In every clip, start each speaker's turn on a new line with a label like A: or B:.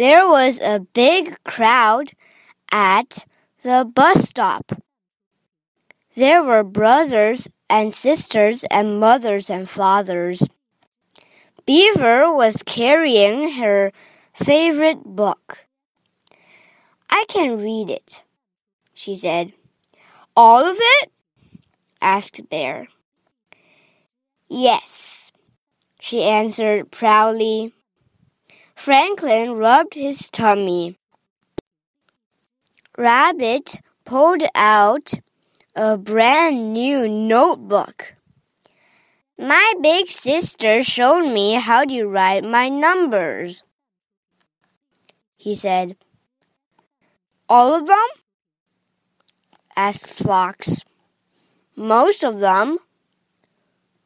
A: There was a big crowd at the bus stop. There were brothers and sisters and mothers and fathers. Beaver was carrying her favorite book. I can read it, she said.
B: All of it?
A: asked Bear. Yes, she answered proudly. Franklin rubbed his tummy. Rabbit pulled out a brand new notebook. My big sister showed me how to write my numbers, he said.
B: All of them?
A: asked Fox.
B: Most of them,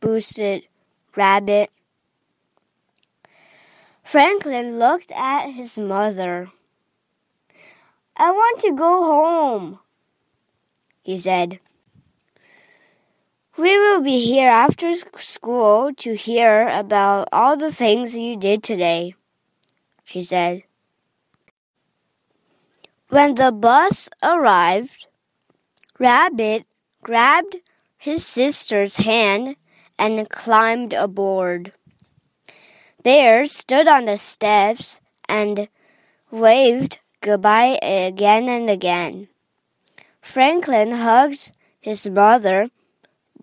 A: boosted Rabbit. Franklin looked at his mother.
B: I want to go home,
A: he said. We will be here after school to hear about all the things you did today, she said. When the bus arrived, Rabbit grabbed his sister's hand and climbed aboard. Bear stood on the steps and waved goodbye again and again. Franklin hugs his mother,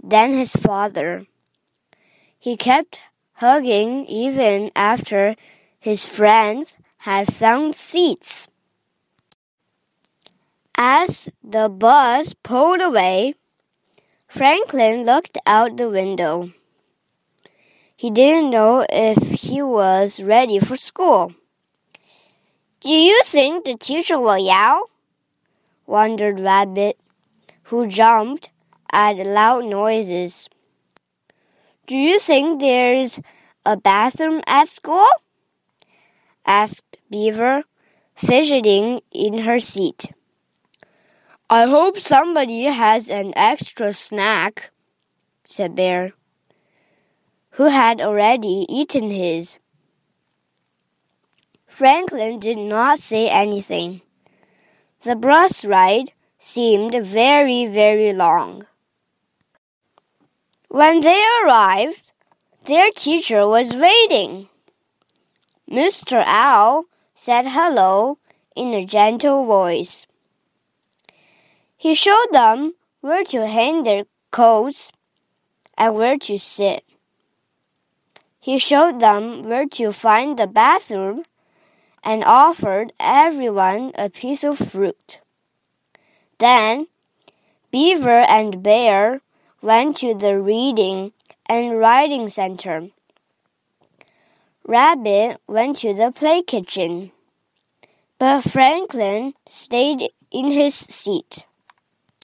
A: then his father. He kept hugging even after his friends had found seats. As the bus pulled away, Franklin looked out the window. He didn't know if he was ready for school.
B: Do you think the teacher will yell?
A: wondered Rabbit, who jumped at loud noises. Do you think there's a bathroom at school? asked Beaver, fidgeting in her seat.
B: I hope somebody has an extra snack, said Bear,
A: who had already eaten his. Franklin did not say anything. The bus ride seemed very, very long. When they arrived, their teacher was waiting. Mr. Owl said hello in a gentle voice. He showed them where to hang their coats and where to sit. He showed them where to find the bathroom and offered everyone a piece of fruit. Then Beaver and Bear went to the reading and writing center. Rabbit went to the play kitchen, but Franklin stayed in his seat.